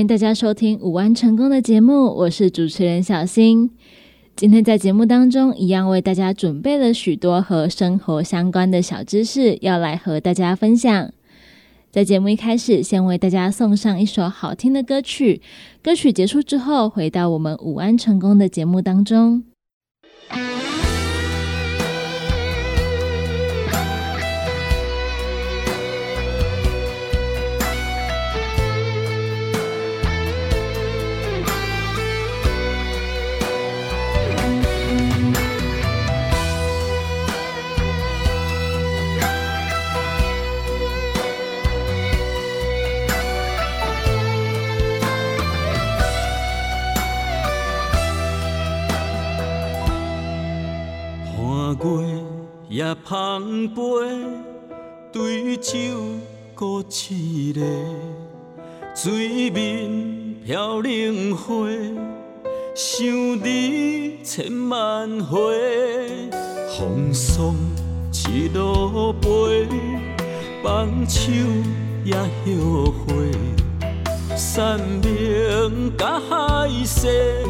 欢迎大家收听午安成功的节目，我是主持人小新。今天在节目当中一样为大家准备了许多和生活相关的小知识，要来和大家分享。在节目一开始，先为大家送上一首好听的歌曲。歌曲结束之后，回到我们午安成功的节目当中。香杯对酒搁一，水面飘零花，想你千万回，风霜一路飞，放手也后悔，山明甲海誓，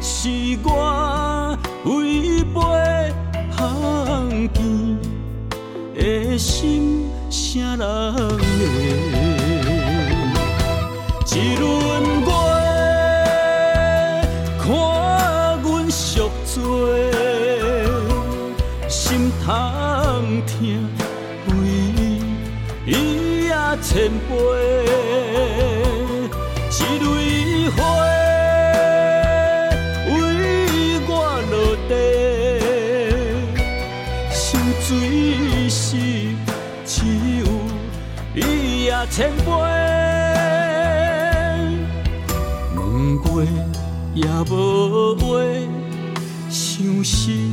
是我。人的？一轮月，看阮赎罪，心痛疼，为伊也千杯。无话，想心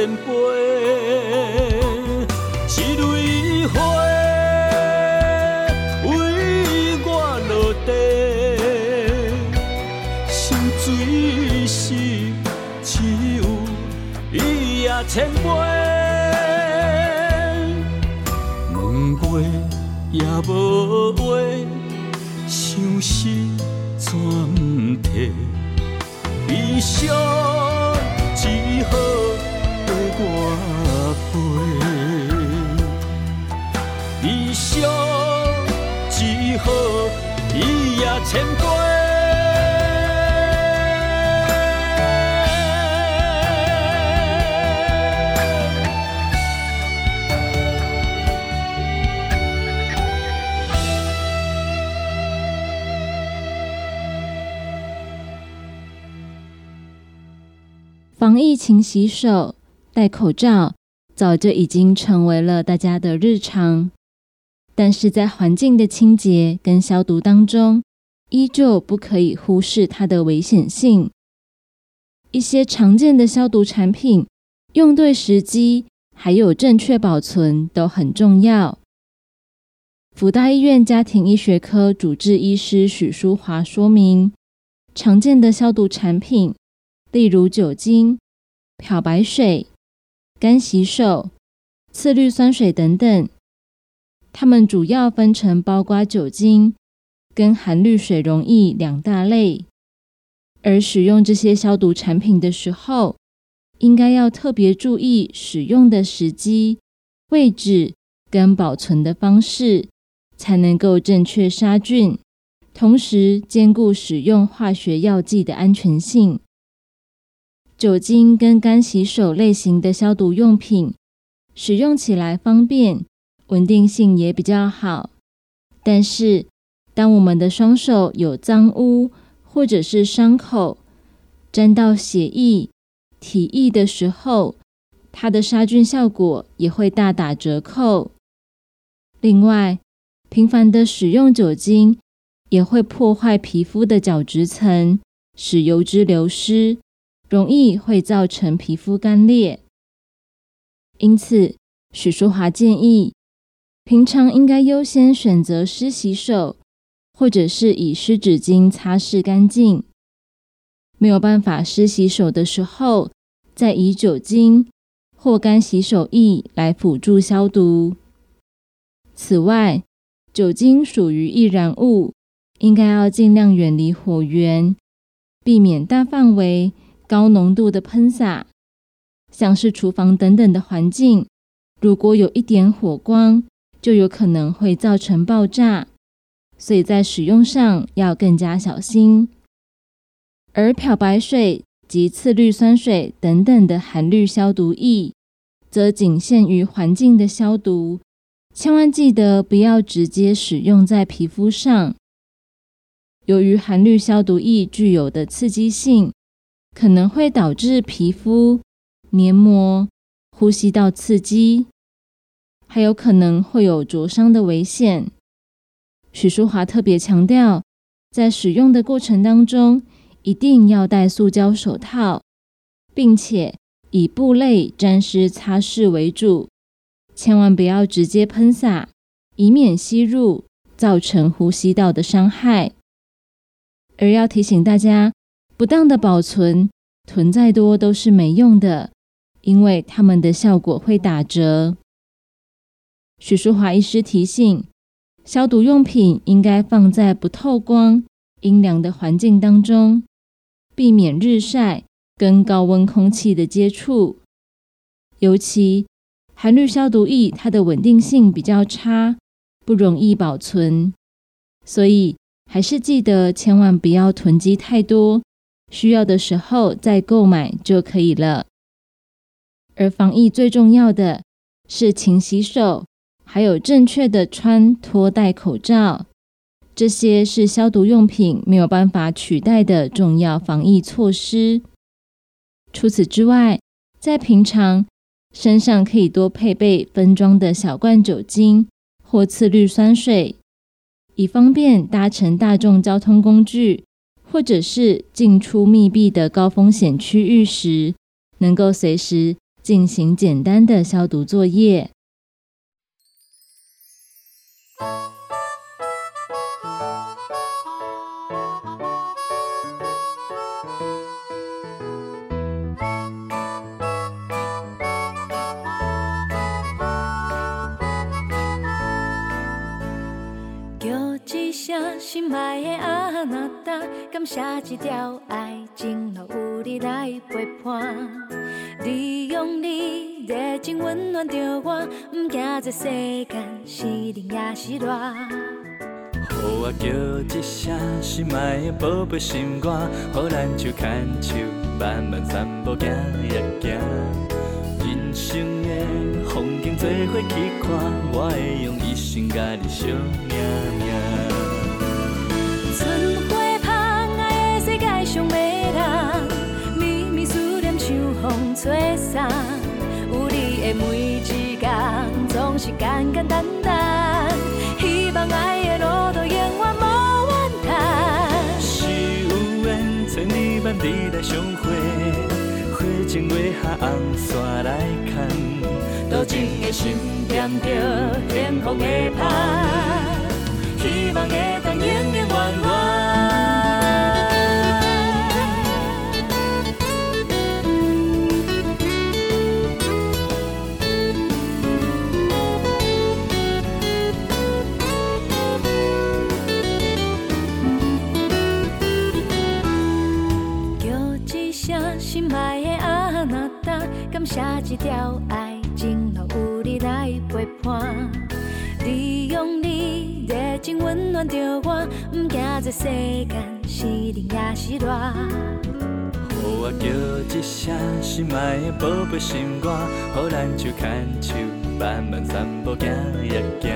千杯。一蕊花为我落地，心水是只有伊也千杯。问过也无话，相思怎不提？悲伤只好防疫勤洗手、戴口罩，早就已经成为了大家的日常。但是在环境的清洁跟消毒当中，依旧不可以忽视它的危险性。一些常见的消毒产品，用对时机，还有正确保存都很重要。福大医院家庭医学科主治医师许淑华说明，常见的消毒产品。例如酒精、漂白水、干洗手、次氯酸水等等，它们主要分成包括酒精跟含氯水溶液两大类。而使用这些消毒产品的时候，应该要特别注意使用的时机、位置跟保存的方式，才能够正确杀菌，同时兼顾使用化学药剂的安全性。酒精跟干洗手类型的消毒用品使用起来方便，稳定性也比较好。但是，当我们的双手有脏污或者是伤口沾到血液、体液的时候，它的杀菌效果也会大打折扣。另外，频繁的使用酒精也会破坏皮肤的角质层，使油脂流失，容易会造成皮肤干裂。因此，许淑华建议，平常应该优先选择湿洗手，或者是以湿纸巾擦拭干净。没有办法湿洗手的时候，再以酒精或干洗手液来辅助消毒。此外，酒精属于易燃物，应该要尽量远离火源，避免大范围、高浓度的喷洒。像是厨房等等的环境，如果有一点火光，就有可能会造成爆炸，所以在使用上要更加小心。而漂白水及次氯酸水等等的含氯消毒液，则仅限于环境的消毒。千万记得不要直接使用在皮肤上。由于含氯消毒液具有的刺激性，可能会导致皮肤、黏膜、呼吸道刺激，还有可能会有灼伤的危险。许淑华特别强调，在使用的过程当中，一定要戴塑胶手套，并且以布类沾湿擦拭为主。千万不要直接喷洒，以免吸入，造成呼吸道的伤害。而要提醒大家，不当的保存，囤再多都是没用的，因为它们的效果会打折。许淑华医师提醒，消毒用品应该放在不透光、阴凉的环境当中，避免日晒跟高温空气的接触，尤其。含氯消毒液，它的稳定性比较差，不容易保存，所以还是记得千万不要囤积太多，需要的时候再购买就可以了。而防疫最重要的是勤洗手，还有正确的穿脱戴口罩，这些是消毒用品没有办法取代的重要防疫措施。除此之外，在平常。身上可以多配备分装的小罐酒精或次氯酸水，以方便搭乘大众交通工具或者是进出密闭的高风险区域时，能够随时进行简单的消毒作业。心爱的那达，感谢一条爱情路有你来陪伴。你用你热情温暖着我，不惊这世间是冷也是热。予我叫一声心爱的宝贝心肝，予咱手牵手慢慢散步行呀行。人生的风景做伙去看，我会用一生甲你相命命。是简简单单。希望爱的路途永远无怨叹。是有缘，千里万里来相会，花前月下红线来牵。多情的心点着幸福的盼，希望会当永永远远。写一条爱情路有你来陪伴，你用你热情温暖着我，不惊这世间是冷也是热。予我叫一声心爱的宝贝心肝，予咱手牵手，慢慢散步行也行。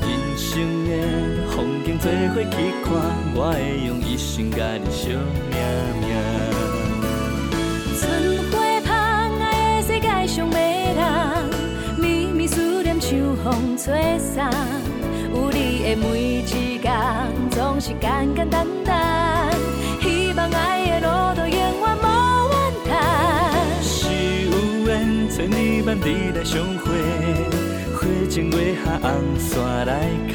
人生的风景做伙去看，我会用一生甲你相命。吹送。有你的每一天，总是简简单单。希望爱的路途永远无怨叹。是有缘，千里万里来相会，花前月下红线来牵，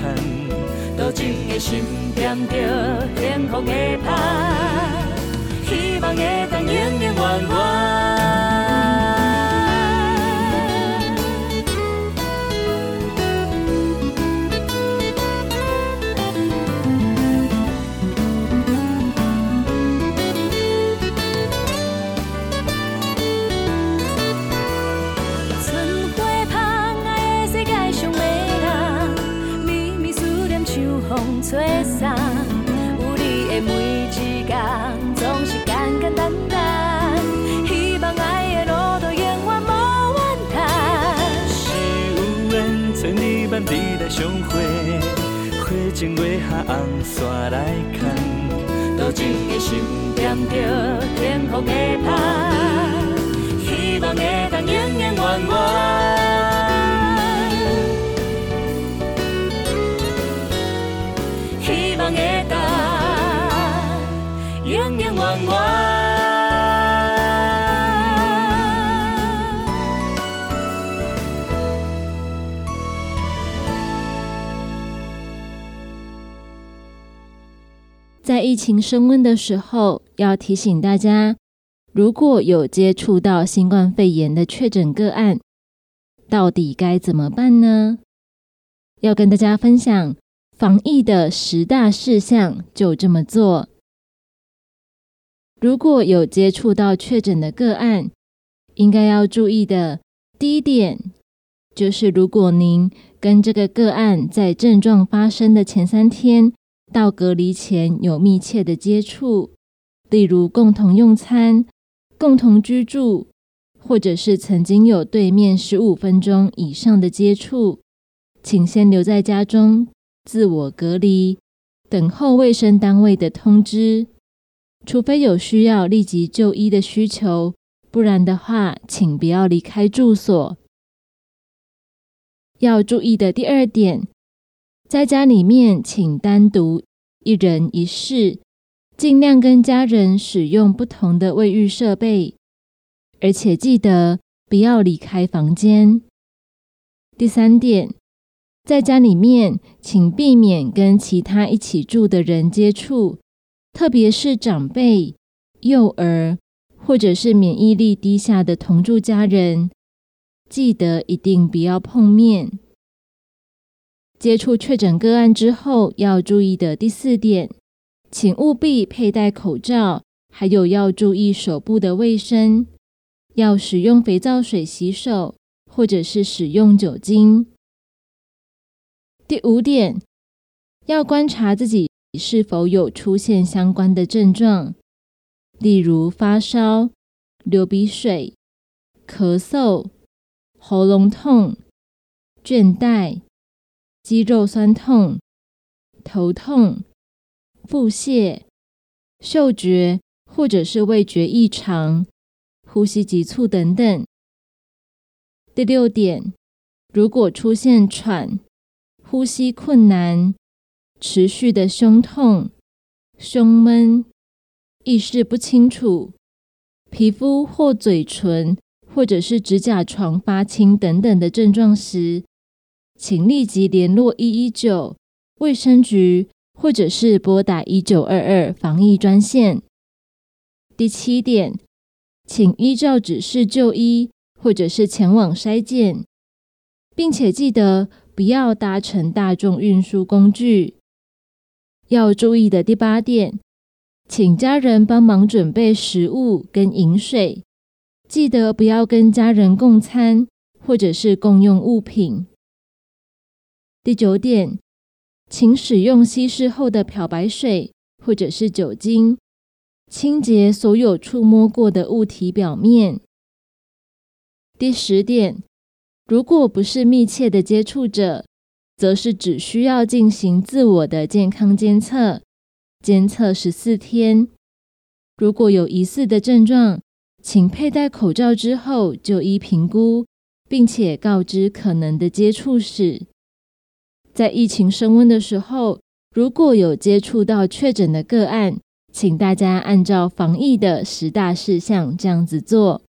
多情的心点着幸福的香，希望会当永永远远。前月下红线来牵，多情的心点着天空的盼，希望会当永永远远。在疫情升温的时候，要提醒大家，如果有接触到新冠肺炎的确诊个案，到底该怎么办呢？要跟大家分享防疫的十大事项，就这么做。如果有接触到确诊的个案，应该要注意的第一点，就是如果您跟这个个案在症状发生的前三天到隔离前有密切的接触，例如共同用餐、共同居住，或者是曾经有对面十五分钟以上的接触，请先留在家中自我隔离，等候卫生单位的通知。除非有需要立即就医的需求，不然的话，请不要离开住所。要注意的第二点，在家里面请单独一人一室，尽量跟家人使用不同的卫浴设备，而且记得不要离开房间。第三点，在家里面请避免跟其他一起住的人接触。特别是长辈、幼儿或者是免疫力低下的同住家人，记得一定不要碰面。接触确诊个案之后要注意的第四点，请务必佩戴口罩，还有要注意手部的卫生，要使用肥皂水洗手，或者是使用酒精。第五点，要观察自己。是否有出现相关的症状，例如发烧、流鼻水、咳嗽、喉咙痛、倦怠、肌肉酸痛、头痛、腹泻、嗅觉或者是味觉异常、呼吸急促等等。第六点，如果出现喘、呼吸困难。持续的胸痛、胸闷、意识不清楚、皮肤或嘴唇或者是指甲床发青等等的症状时，请立即联络一一九卫生局，或者是拨打一九二二防疫专线。第七点，请依照指示就医，或者是前往筛检，并且记得不要搭乘大众运输工具。要注意的第八点，请家人帮忙准备食物跟饮水，记得不要跟家人共餐或者是共用物品。第九点，请使用稀释后的漂白水或者是酒精，清洁所有触摸过的物体表面。第十点，如果不是密切的接触者，则是只需要进行自我的健康监测，监测十四天。如果有疑似的症状，请佩戴口罩之后就医评估，并且告知可能的接触史。在疫情升温的时候，如果有接触到确诊的个案，请大家按照防疫的十大事项这样子做。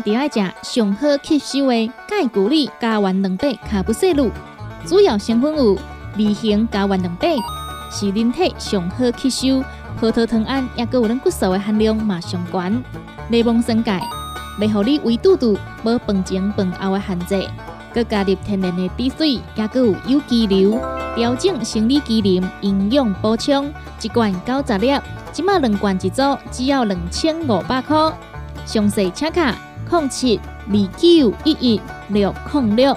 第二食上好吸收的钙骨力加完两倍卡布西露，主要成分有二型加元两百，是人体上好吸收。葡萄糖胺也佮有咱骨素的含量嘛上悬。柠檬生钙，袂互你胃肚肚无饭前饭后的限制。佮加入天然的滴水，也佮有有机硫，调整生理机能，营养补充。一罐九十粒，即马两罐一组，只要两千五百块。详细请卡：零七二九一一六零六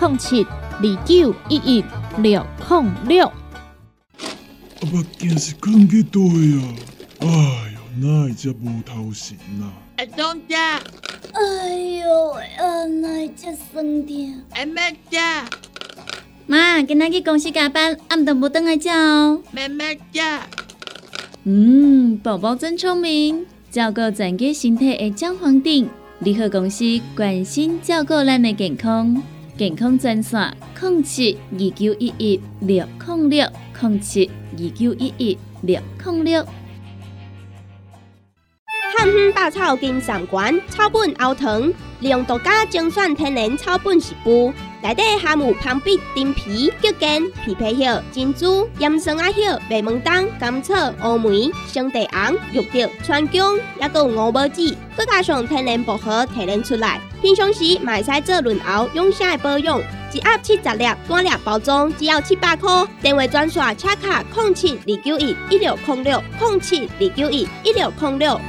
零七二九一一六零六。阿目镜是放去倒啊？哎哟，哪会遮无头神啊？阿东姐，哎哟，啊，哪会遮酸痛？阿妹姐，妈，今仔去公司加班，暗顿无等来吃哦。妹妹姐，嗯，宝宝真聪明，照顾全家身体的姜黄锭，联合公司关心照顾咱的健康，健康专线：零七二九一一六零六零七二九一一六零六。汉方百草金三馆草本熬汤，利用独家精选天然草本食补，内底含有芳碧、丁皮、桔梗、枇杷叶、珍珠、岩松啊叶、麦门冬、甘草、乌梅、生地红、玉竹、川芎，还有五宝子，再加上天然薄荷提炼出来，平常时买使做润喉养生的保养。一盒七十粒，单粒包装只要七百块。电话专线：车卡零七二九一一六零六零七二九一一六零六。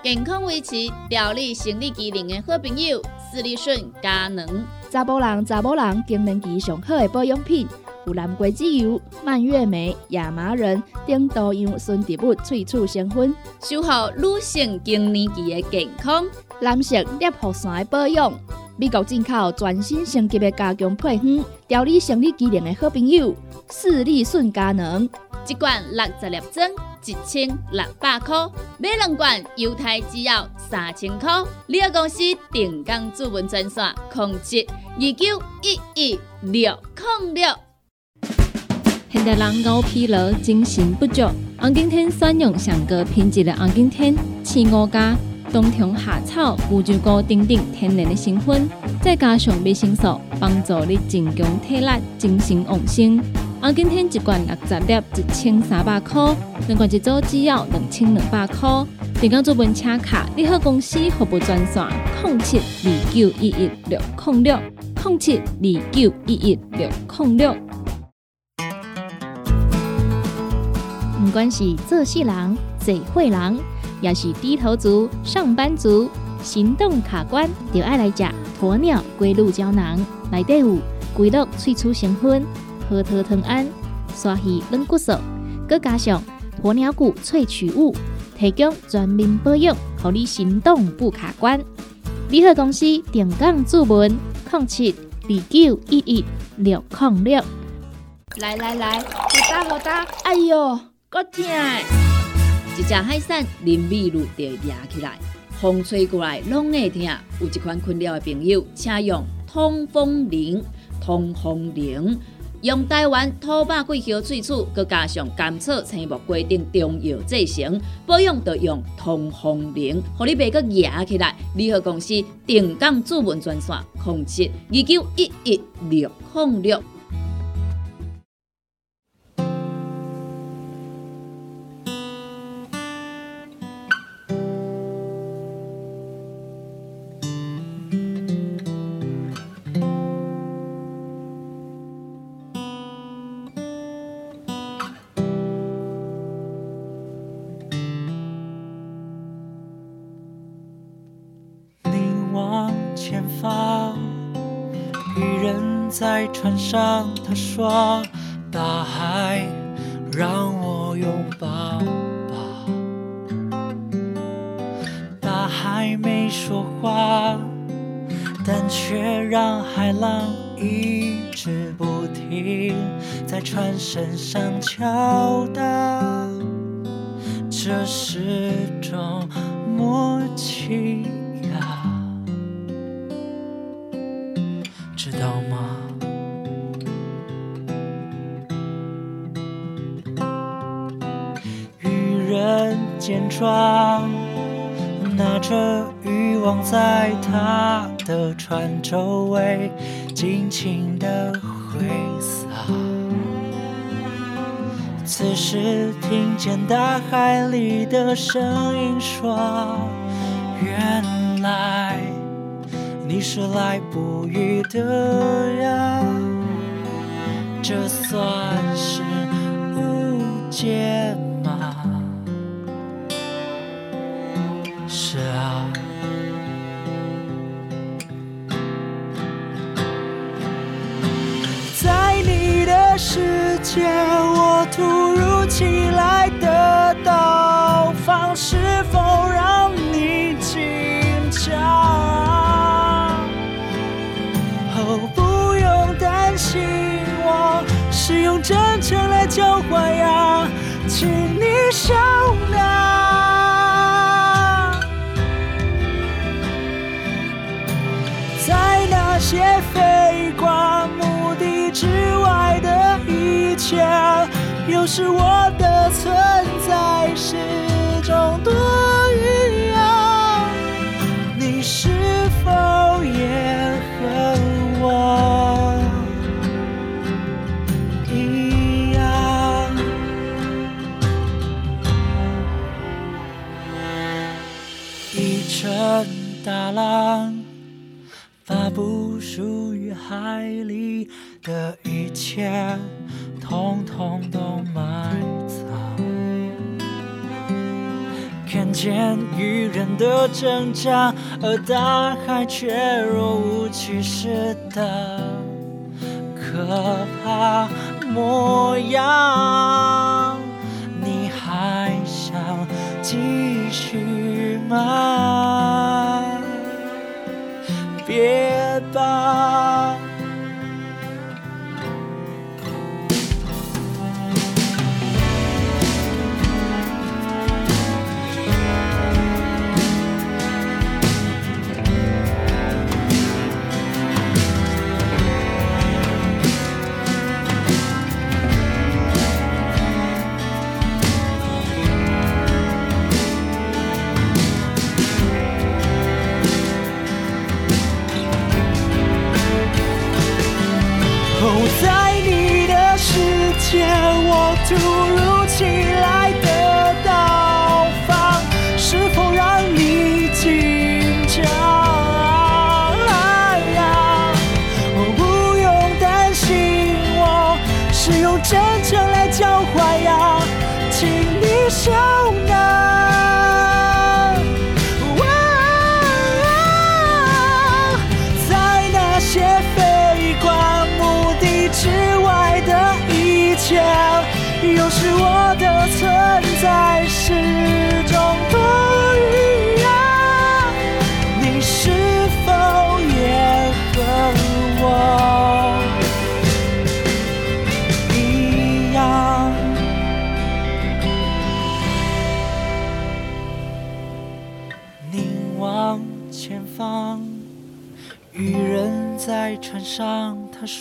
健康维持、调理生理机能的好朋友——斯利顺佳能。查甫人、查某人更年期上好的保养品，有蓝桂枝油、蔓越莓、亚麻仁等多样纯植物萃取成分，守护女性更年期的健康。男性尿护伞的保养，美国进口全新升级的加强配方，调理生理机能的好朋友——视力顺佳能。一罐六十粒装，一千六百块；买两罐，犹太只要三千块。你个公司定岗主文专线：控制二九一一六零六。现代人熬疲劳、精神不足，红景天选用上个品质的红景天青五加。冬虫夏草、乌鸡菇等等天然的成分，再加上维生素，帮助你增强体力、精神旺盛。啊，今天一罐六十粒，一千三百块；两罐一组，只要两千两百块。订购做文车卡，你好公司服务专线：零七二九一一六零六零七二九一一六零六。不管是做事人、嘴会人。也是低头族、上班族，行动卡关，就爱来食鸵鸟龟鹿胶囊，内底有龟鹿萃取成分、核桃藤胺、刷鱼软骨素，佮加上鸵鸟骨萃取物，提供全面保养，让你行动不卡关。联合公司定岗注文：零七二九一一六零六。来来来，好打好打，哎哟，够痛！一只海扇淋米露就压起来，风吹过来拢会痛。有一款困扰的朋友，请用通风铃。通风铃用台湾土白桂花萃取，佮加上甘草、青木规定中药制成，保养要用通风灵，互你袂佮野起来。联合公司定岗主文专线：控七二九一一六零六。在船上，他说：“大海，让我拥抱吧。”大海没说话，但却让海浪一直不停在船身上敲打。这是种默契在他的船周围尽情的挥洒。此时听见大海里的声音说：“原来你是来捕鱼的呀。”这算是误解是用真诚来交换呀，请你收纳。在那些飞过目的之外的一切，有时我的存在是种多大浪。把不属于海里的一切，统统都埋藏。看见渔人的挣扎，而大海却若无其事的可怕模样。你还想继续吗？别吧。哦，在你的世界，我突如其来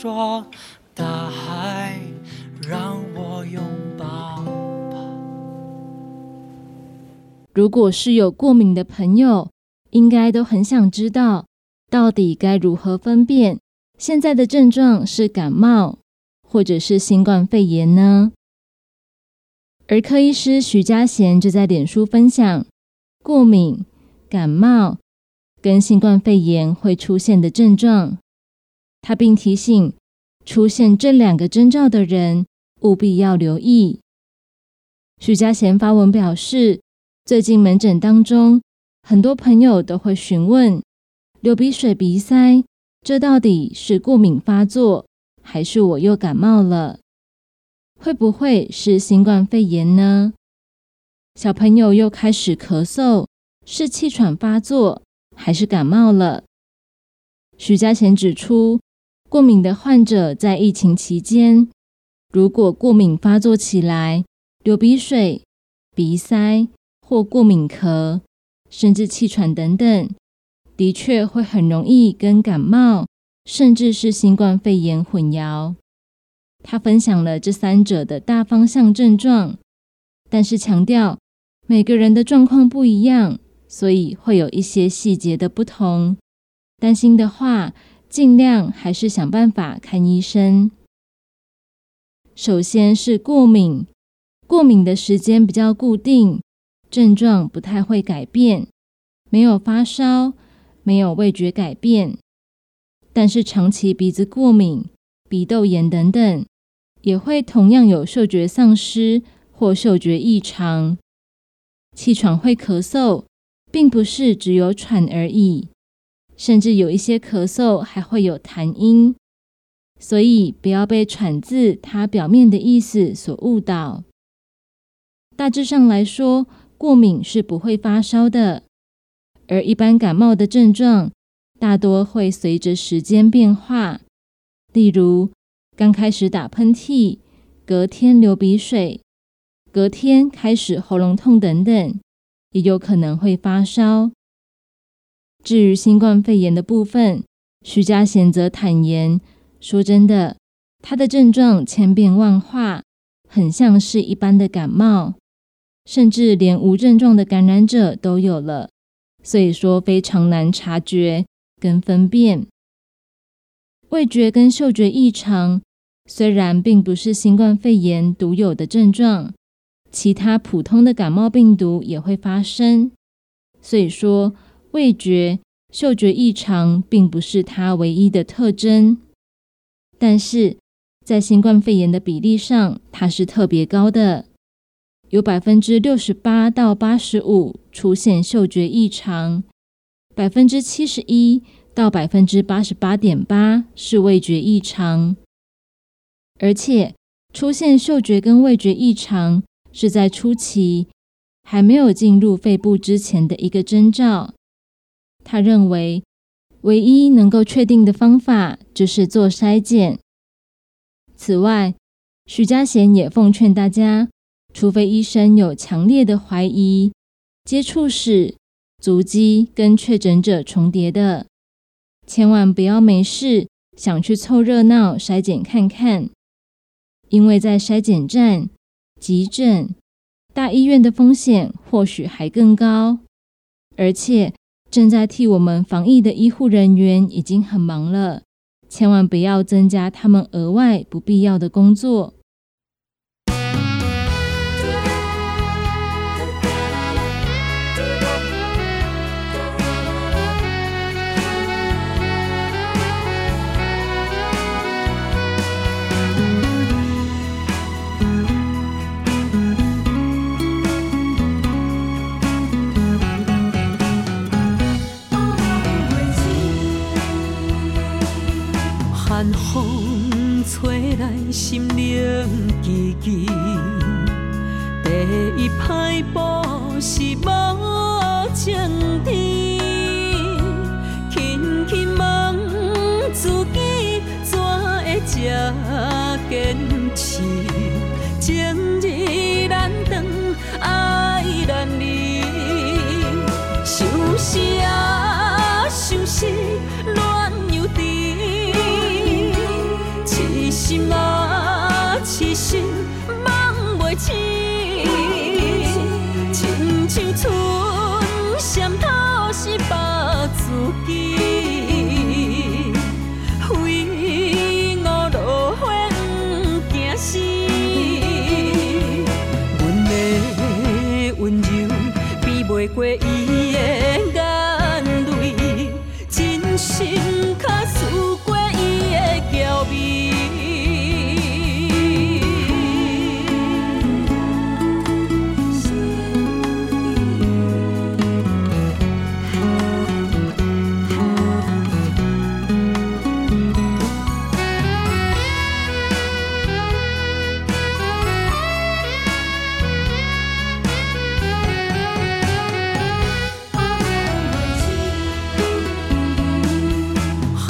说：“大海，让我拥抱。”如果是有过敏的朋友，应该都很想知道，到底该如何分辨现在的症状是感冒，或者是新冠肺炎呢？儿科医师徐家贤就在脸书分享过敏、感冒跟新冠肺炎会出现的症状，他并提醒出现这两个征兆的人务必要留意。许家贤发文表示，最近门诊当中，很多朋友都会询问流鼻水、鼻塞，这到底是过敏发作，还是我又感冒了？会不会是新冠肺炎呢？小朋友又开始咳嗽，是气喘发作，还是感冒了？许家贤指出，过敏的患者在疫情期间，如果过敏发作起来，流鼻水、鼻塞或过敏咳，甚至气喘等等，的确会很容易跟感冒，甚至是新冠肺炎混淆。他分享了这三者的大方向症状，但是强调每个人的状况不一样，所以会有一些细节的不同。担心的话，尽量还是想办法看医生。首先是过敏，过敏的时间比较固定，症状不太会改变，没有发烧，没有味觉改变。但是长期鼻子过敏、鼻窦炎等等，也会同样有嗅觉丧失或嗅觉异常。气喘会咳嗽，并不是只有喘而已，甚至有一些咳嗽还会有痰音。所以不要被“喘”字它表面的意思所误导。大致上来说，过敏是不会发烧的，而一般感冒的症状大多会随着时间变化。例如，刚开始打喷嚏，隔天流鼻水，隔天开始喉咙痛等等，也有可能会发烧。至于新冠肺炎的部分，徐家贤则坦言。说真的，他的症状千变万化，很像是一般的感冒，甚至连无症状的感染者都有了，所以说非常难察觉跟分辨。味觉跟嗅觉异常，虽然并不是新冠肺炎独有的症状，其他普通的感冒病毒也会发生，所以说味觉、嗅觉异常并不是它唯一的特征。但是在新冠肺炎的比例上，它是特别高的，有百分之六十八到八十五出现嗅觉异常，百分之七十一到百分之八十八点八是味觉异常，而且出现嗅觉跟味觉异常是在初期还没有进入肺部之前的一个征兆。他认为。唯一能够确定的方法就是做筛检。此外，徐家贤也奉劝大家，除非医生有强烈的怀疑，接触史、足迹跟确诊者重叠的，千万不要没事想去凑热闹筛检看看，因为在筛检站、急诊、大医院的风险或许还更高，而且。正在替我们防疫的医护人员已经很忙了，千万不要增加他们额外不必要的工作。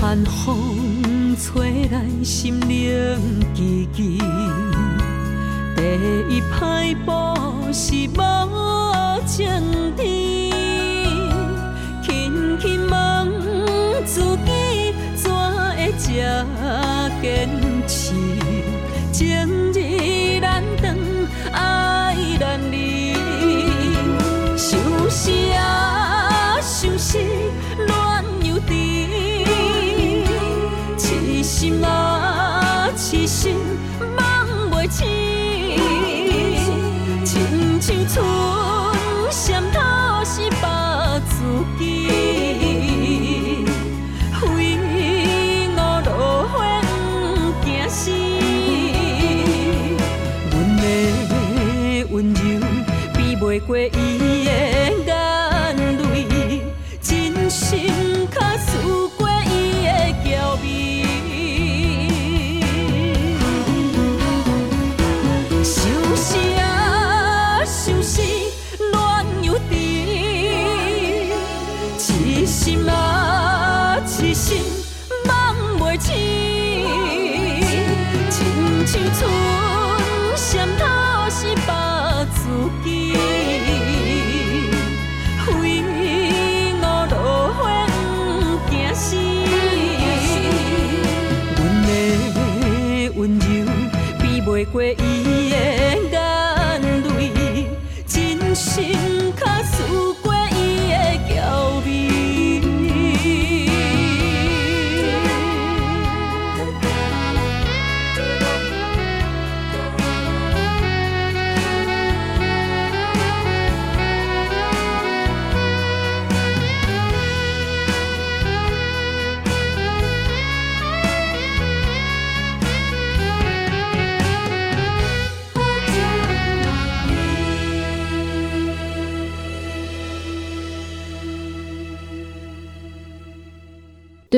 寒风吹来心灵记记，第一摆步是无情天，轻轻问自己，怎会这坚持？情义难断，爱难离，想死啊，想死，比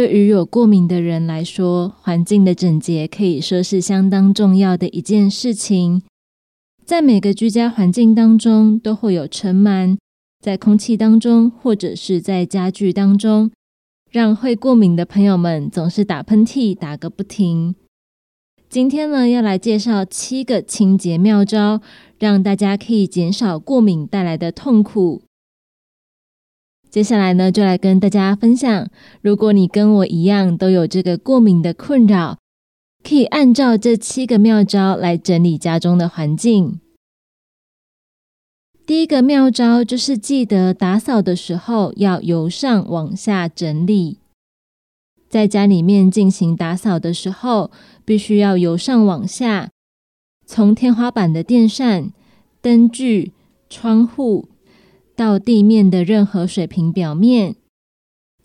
对于有过敏的人来说，环境的整洁可以说是相当重要的一件事情。在每个居家环境当中，都会有尘螨，在空气当中或者是在家具当中，让会过敏的朋友们总是打喷嚏打个不停。今天呢，要来介绍七个清洁妙招，让大家可以减少过敏带来的痛苦。接下来呢，就来跟大家分享，如果你跟我一样都有这个过敏的困扰，可以按照这七个妙招来整理家中的环境。第一个妙招就是记得打扫的时候要由上往下整理，在家里面进行打扫的时候，必须要由上往下，从天花板的电扇、灯具、窗户。到地面的任何水平表面，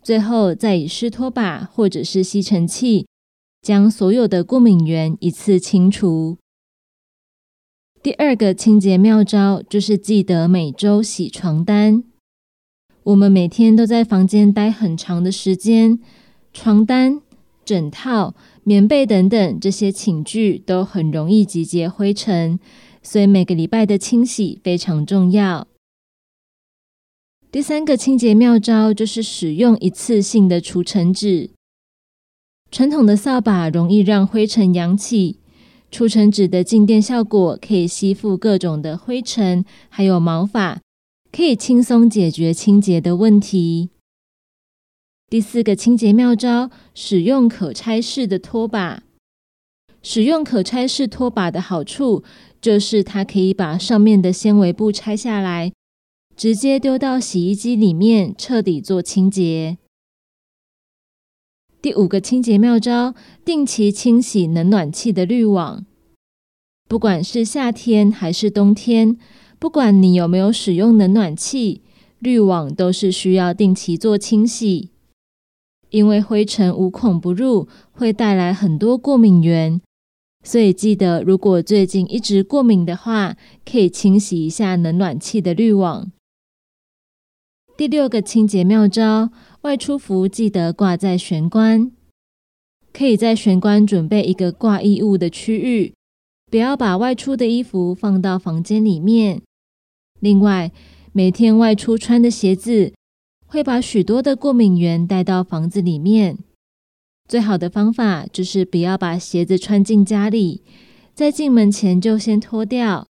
最后再以湿拖把或者是吸尘器将所有的过敏源一次清除。第二个清洁妙招就是记得每周洗床单。我们每天都在房间待很长的时间，床单、枕套、棉被等等这些寝具都很容易集结灰尘，所以每个礼拜的清洗非常重要。第三个清洁妙招就是使用一次性的除尘纸。传统的扫把容易让灰尘扬起，除尘纸的静电效果可以吸附各种的灰尘，还有毛发，可以轻松解决清洁的问题。第四个清洁妙招，使用可拆式的拖把。使用可拆式拖把的好处，就是它可以把上面的纤维布拆下来。直接丢到洗衣机里面，彻底做清洁。第五个清洁妙招：定期清洗冷暖气的滤网。不管是夏天还是冬天，不管你有没有使用冷暖气，滤网都是需要定期做清洗。因为灰尘无孔不入，会带来很多过敏源，所以记得，如果最近一直过敏的话，可以清洗一下冷暖气的滤网。第六个清洁妙招：外出服记得挂在玄关，可以在玄关准备一个挂衣物的区域，不要把外出的衣服放到房间里面。另外，每天外出穿的鞋子会把许多的过敏源带到房子里面。最好的方法就是不要把鞋子穿进家里，在进门前就先脱掉。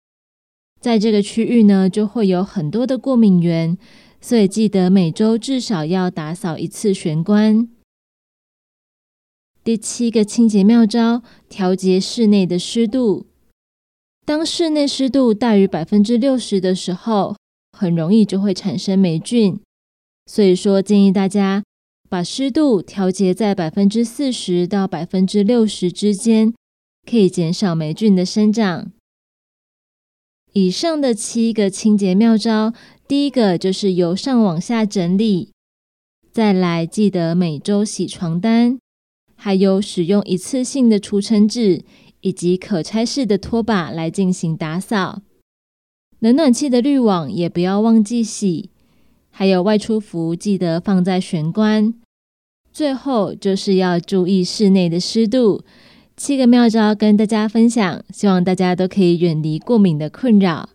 在这个区域呢，就会有很多的过敏源。所以记得每周至少要打扫一次玄关。第七个清洁妙招：调节室内的湿度。当室内湿度大于百分之六十的时候，很容易就会产生霉菌。所以说，建议大家把湿度调节在百分之四十到百分之六十之间，可以减少霉菌的生长。以上的七个清洁妙招。第一个就是由上往下整理，再来记得每周洗床单，还有使用一次性的除尘纸以及可拆式的拖把来进行打扫。冷暖气的滤网也不要忘记洗，还有外出服记得放在玄关。最后就是要注意室内的湿度。七个妙招跟大家分享，希望大家都可以远离过敏的困扰。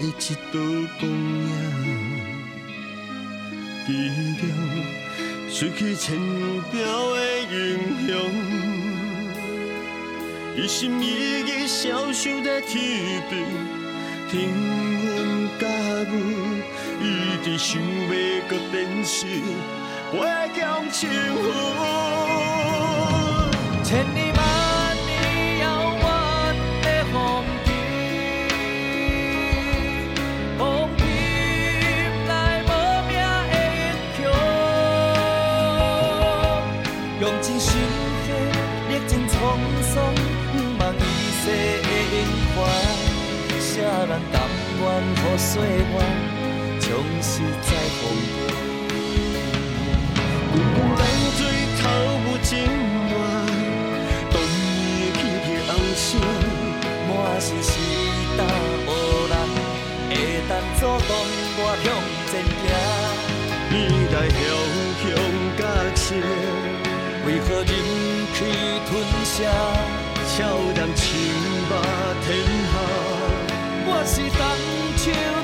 一都。失去千条的英雄，一心一意消守在天边，天阮甲阮，伊伫想要搁珍惜，袂强情妇。千里万予岁月总是在风中？滚滚冷水透无情话，当年的起起红声，满是时代无人会当阻挡我向前行。年代遥向角色，为何忍气吞声？笑谈情马天下，我是东手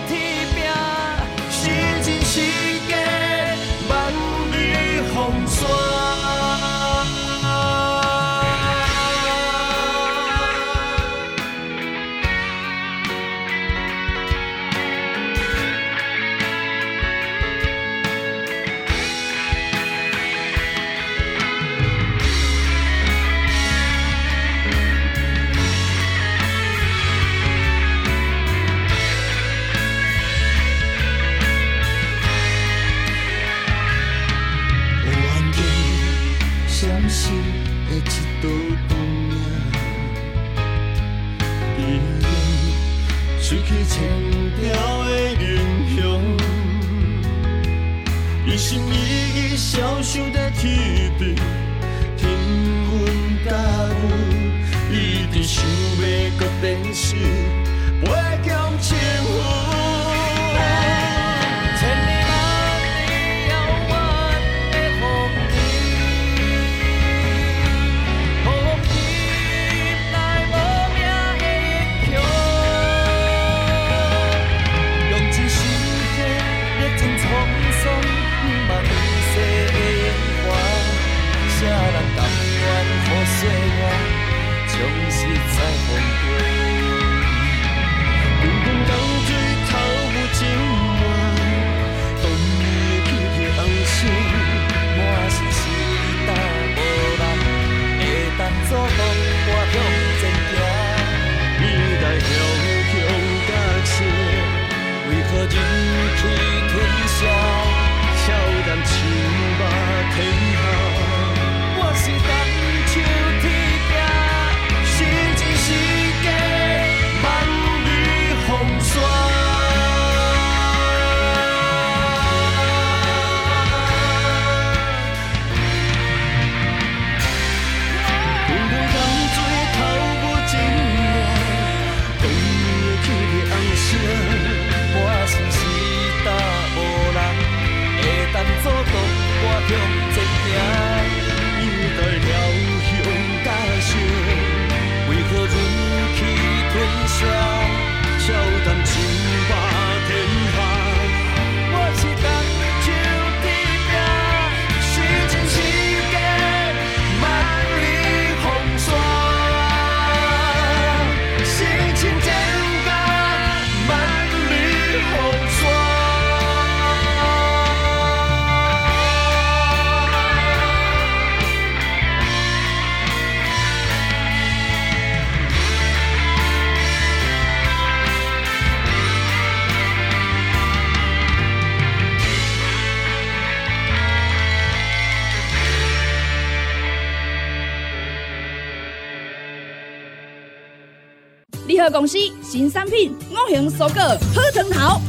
公司新产品五行蔬果好汤头，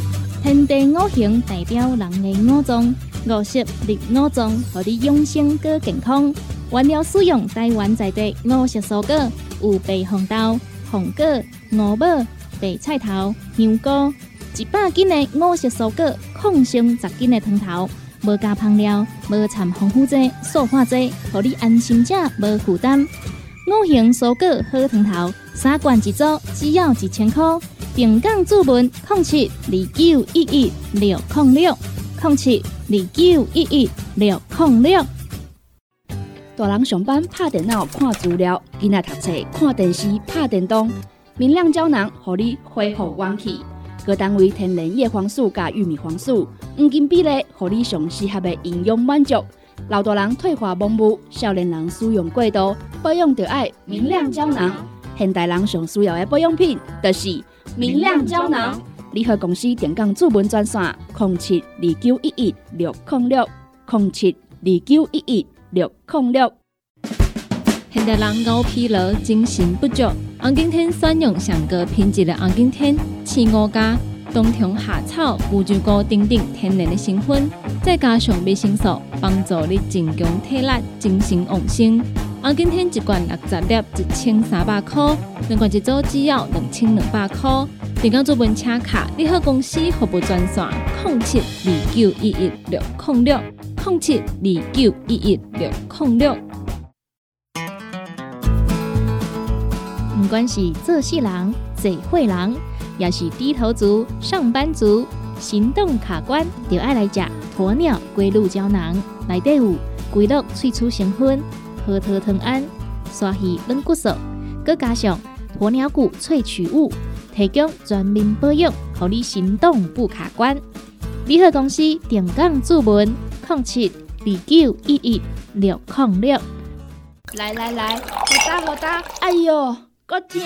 天地五行代表人的五脏，五色绿五脏，互你养生更健康。原料使用台湾在地五色蔬果，有白红豆、红果、五宝、白菜头、香菇，一百斤的五色蔬果，抗性十斤的汤头，无加香料，无掺防腐剂、塑化剂，互你安心食无负担。五行蔬果好汤头，三罐一组，只要一千块。定岗注文零七二九一一六零六零七二九一一六零六。大人上班拍电脑看资料，囡仔读册看电视拍电动。明亮胶囊，互你恢复元气。各单位天然叶黄素加玉米黄素，黄金比例，互你上适合的营养满足。老大人退化盲目，少年人使用过度，保养就爱明亮胶囊。现代人上需要的保养品，就是明亮胶囊。联合公司电讲主文专线：零七二九一一六零六零七二九一一六零六。现代人高疲劳、精神不足，红景天选用上高品质的红景天青五加冬虫夏草、乌鸡菇等等天然的成分，再加上维生素，帮助你增强体力、精神旺盛。红景天一罐六十粒，一千三百块；两罐一组只要两千两百块。订购做本车卡，你好公司服务专线：零七二九一一六零六零七二九一一六零六。不管是做事人、嘴会人，也是低头族、上班族，行动卡关，就爱来吃鸵鸟龟鹿胶囊。内底有龟鹿萃取成分，核桃藤胺、刷鱼软骨素，佮加上鸵鸟骨萃取物，提供全面保养，让你行动不卡关。联合公司定岗注文：零七二九一一六零六。来来来，好打好打，哎哟！够痛！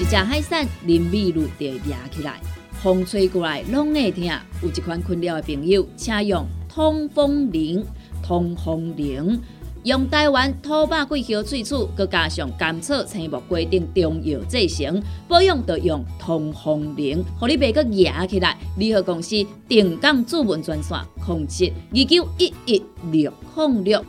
一只海扇林密路就压起来，风吹过来拢会痛。有一款困扰的朋友，请用通风铃。通风铃用台湾土白桂花萃取，佮加上甘草、青木规定中药制成，保养要用通风灵，互你袂佮压起来。联合公司定岗主文专线：零七二九一一六零六。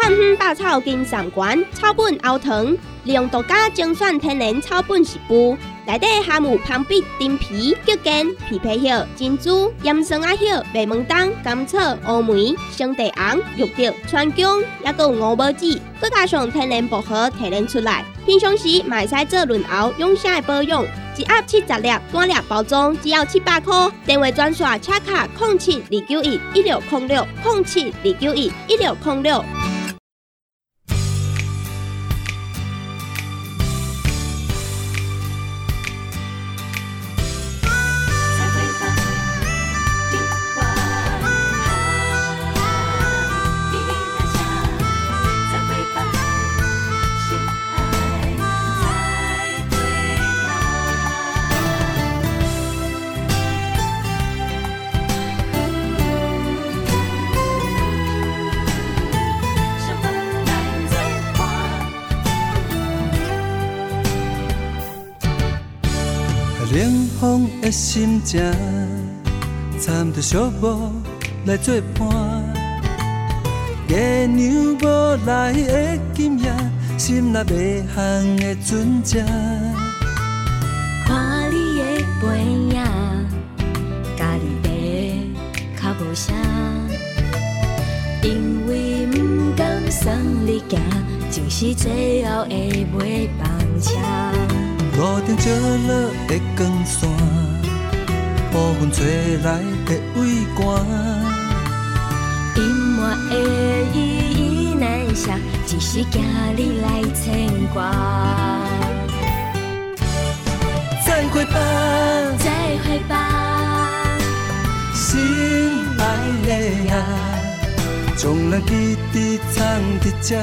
汉方百草金三馆草本熬糖，利用独家精选天然草本食补，内底含有芳碧、丁皮、桔梗、枇杷叶、珍珠、岩松啊叶、白门冬、甘草、乌梅、生地红、玉竹、川芎，还有五宝子，佮加上天然薄荷提炼出来。平常时买使做润喉养生的保养，一盒七十粒，单粒包装只要七百块。电话专线：车卡零七二九一一六零六零七二九一一六零六。的心情，掺着寂寞来作伴。月娘无来的今夜，心内迷航的船只。看你的背影，家己爬较无声，因为不甘送你行，就是最后的尾班车。路灯照落的光线，乌云吹来的微寒。隐瞒的依依难舍，只是惊你来牵挂。再会吧，再会吧，心爱的啊，将咱记伫藏伫这。